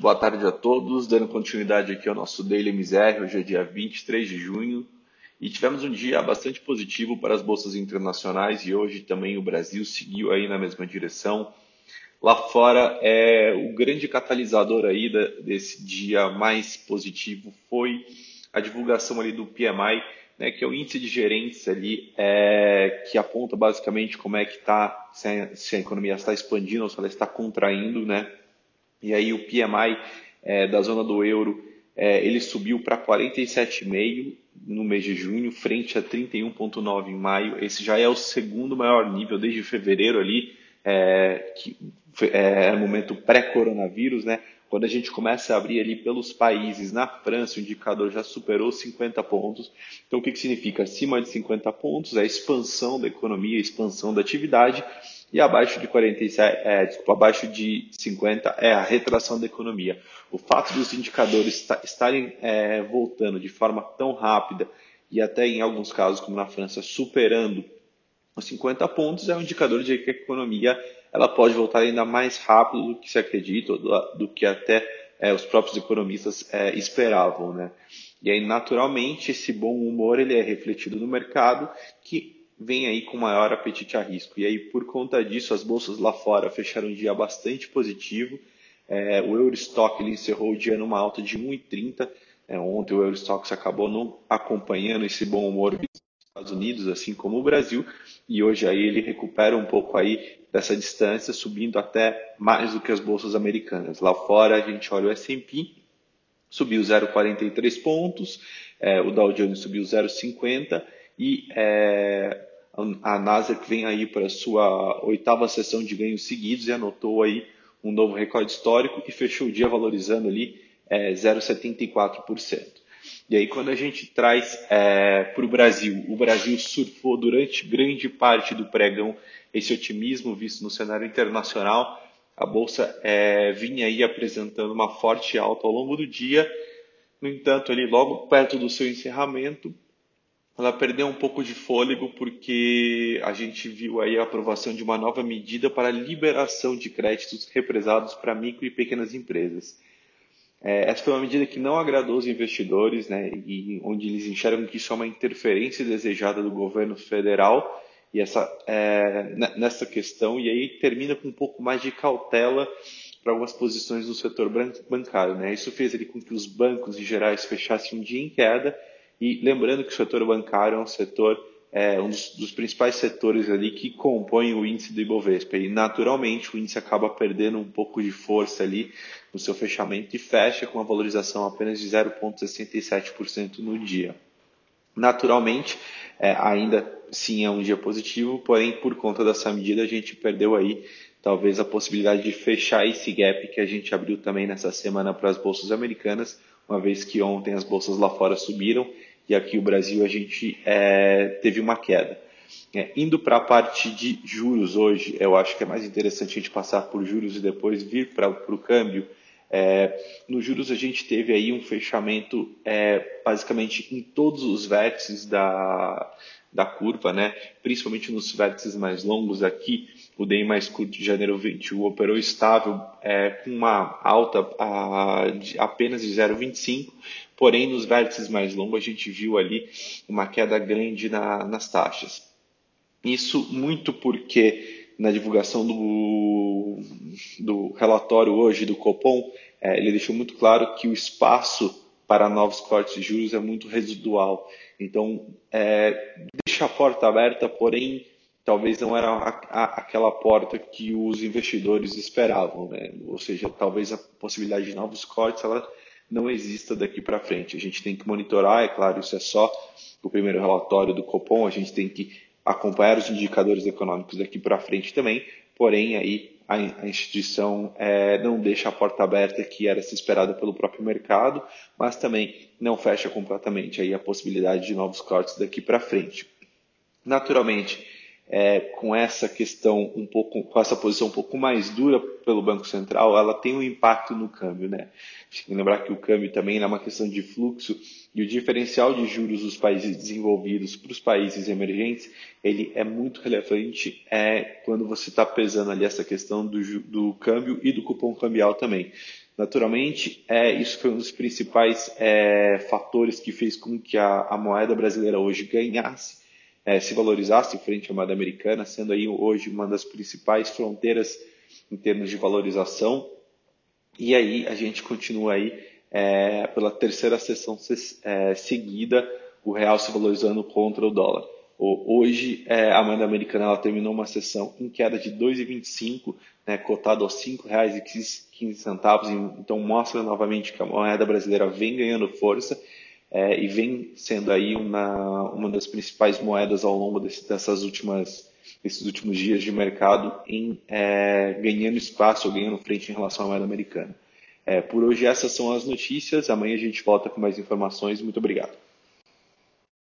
Boa tarde a todos, dando continuidade aqui ao nosso Daily MZR, hoje é dia 23 de junho e tivemos um dia bastante positivo para as bolsas internacionais e hoje também o Brasil seguiu aí na mesma direção. Lá fora, é, o grande catalisador aí da, desse dia mais positivo foi a divulgação ali do PMI, né, que é o índice de gerentes ali, é, que aponta basicamente como é que está, se, se, a economia está expandindo ou se ela está contraindo, né, e aí o PMI é, da zona do euro é, ele subiu para 47,5 no mês de junho, frente a 31,9 em maio. Esse já é o segundo maior nível desde fevereiro ali, é, que é, momento pré-coronavírus, né? Quando a gente começa a abrir ali pelos países, na França o indicador já superou 50 pontos. Então o que, que significa? Acima de 50 pontos é a expansão da economia, a expansão da atividade e abaixo de 47, é, desculpa, abaixo de 50 é a retração da economia. O fato dos indicadores estarem é, voltando de forma tão rápida e até em alguns casos, como na França, superando os 50 pontos, é um indicador de que a economia ela pode voltar ainda mais rápido do que se acredita, do, do que até é, os próprios economistas é, esperavam. Né? E aí, naturalmente, esse bom humor ele é refletido no mercado, que vem aí com maior apetite a risco. E aí, por conta disso, as bolsas lá fora fecharam um dia bastante positivo. É, o Eurostock ele encerrou o dia numa alta de 1,30. É, ontem o Eurostock acabou não acompanhando esse bom humor dos Estados Unidos, assim como o Brasil, e hoje aí ele recupera um pouco aí dessa distância, subindo até mais do que as bolsas americanas. Lá fora a gente olha o S&P, subiu 0,43 pontos, é, o Dow Jones subiu 0,50 e é, a Nasdaq vem aí para a sua oitava sessão de ganhos seguidos e anotou aí um novo recorde histórico e fechou o dia valorizando ali é, 0,74%. E aí quando a gente traz é, para o Brasil, o Brasil surfou durante grande parte do pregão esse otimismo visto no cenário internacional. A bolsa é, vinha aí apresentando uma forte alta ao longo do dia. No entanto, ali logo perto do seu encerramento, ela perdeu um pouco de fôlego porque a gente viu aí a aprovação de uma nova medida para liberação de créditos represados para micro e pequenas empresas. É, essa foi uma medida que não agradou os investidores, né, e onde eles enxergam que isso é uma interferência desejada do governo federal e essa, é, nessa questão, e aí termina com um pouco mais de cautela para algumas posições do setor bancário. Né? Isso fez ali com que os bancos em gerais fechassem um dia em queda e lembrando que o setor bancário é um setor, é, um dos, dos, principais setores ali que compõem o índice do Ibovespa. E naturalmente o índice acaba perdendo um pouco de força ali no seu fechamento e fecha com uma valorização apenas de 0,67% no dia. Naturalmente, é, ainda sim é um dia positivo, porém por conta dessa medida a gente perdeu aí talvez a possibilidade de fechar esse gap que a gente abriu também nessa semana para as bolsas americanas, uma vez que ontem as bolsas lá fora subiram e aqui o Brasil a gente é, teve uma queda. É, indo para a parte de juros hoje, eu acho que é mais interessante a gente passar por juros e depois vir para o câmbio. É, nos juros a gente teve aí um fechamento é, basicamente em todos os vértices da, da curva, né? principalmente nos vértices mais longos aqui, o DI mais curto de janeiro 21 operou estável é, com uma alta a, de apenas de 0,25, Porém, nos vértices mais longos, a gente viu ali uma queda grande na, nas taxas. Isso muito porque na divulgação do, do relatório hoje do Copom, é, ele deixou muito claro que o espaço para novos cortes de juros é muito residual. Então, é, deixa a porta aberta, porém, talvez não era a, a, aquela porta que os investidores esperavam. Né? Ou seja, talvez a possibilidade de novos cortes ela não exista daqui para frente. A gente tem que monitorar, é claro, isso é só o primeiro relatório do Copom, a gente tem que acompanhar os indicadores econômicos daqui para frente também, porém aí a, instituição é, não deixa a porta aberta que era se esperada pelo próprio mercado, mas também não fecha completamente aí a possibilidade de novos cortes daqui para frente. Naturalmente, é, com essa questão um pouco, com essa posição um pouco mais dura pelo Banco Central, ela tem um impacto no câmbio, né? Tem que lembrar que o câmbio também é uma questão de fluxo e o diferencial de juros dos países desenvolvidos para os países emergentes, ele é muito relevante é, quando você está pesando ali essa questão do, do câmbio e do cupom cambial também. Naturalmente, é, isso foi um dos principais é, fatores que fez com que a, a moeda brasileira hoje ganhasse, é, se valorizasse frente à moeda americana, sendo aí hoje uma das principais fronteiras em termos de valorização. E aí a gente continua aí é, pela terceira sessão é, seguida, o real se valorizando contra o dólar. Hoje, é, a moeda americana ela terminou uma sessão em queda de 2,25, né, cotado aos R$ 5,15, então mostra novamente que a moeda brasileira vem ganhando força é, e vem sendo aí uma, uma das principais moedas ao longo desse, dessas últimas, desses últimos dias de mercado em é, ganhando espaço ou ganhando frente em relação à moeda americana. É, por hoje essas são as notícias. Amanhã a gente volta com mais informações. Muito obrigado.